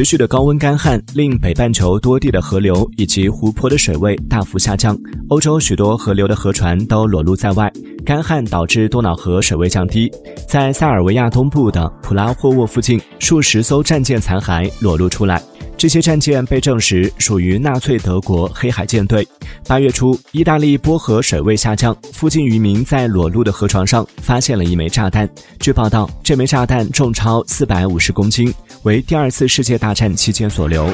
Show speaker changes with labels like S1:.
S1: 持续的高温干旱令北半球多地的河流以及湖泊的水位大幅下降，欧洲许多河流的河船都裸露在外。干旱导致多瑙河水位降低，在塞尔维亚东部的普拉霍沃附近，数十艘战舰残骸裸露出来。这些战舰被证实属于纳粹德国黑海舰队。八月初，意大利波河水位下降，附近渔民在裸露的河床上发现了一枚炸弹。据报道，这枚炸弹重超四百五十公斤，为第二次世界大战期间所留。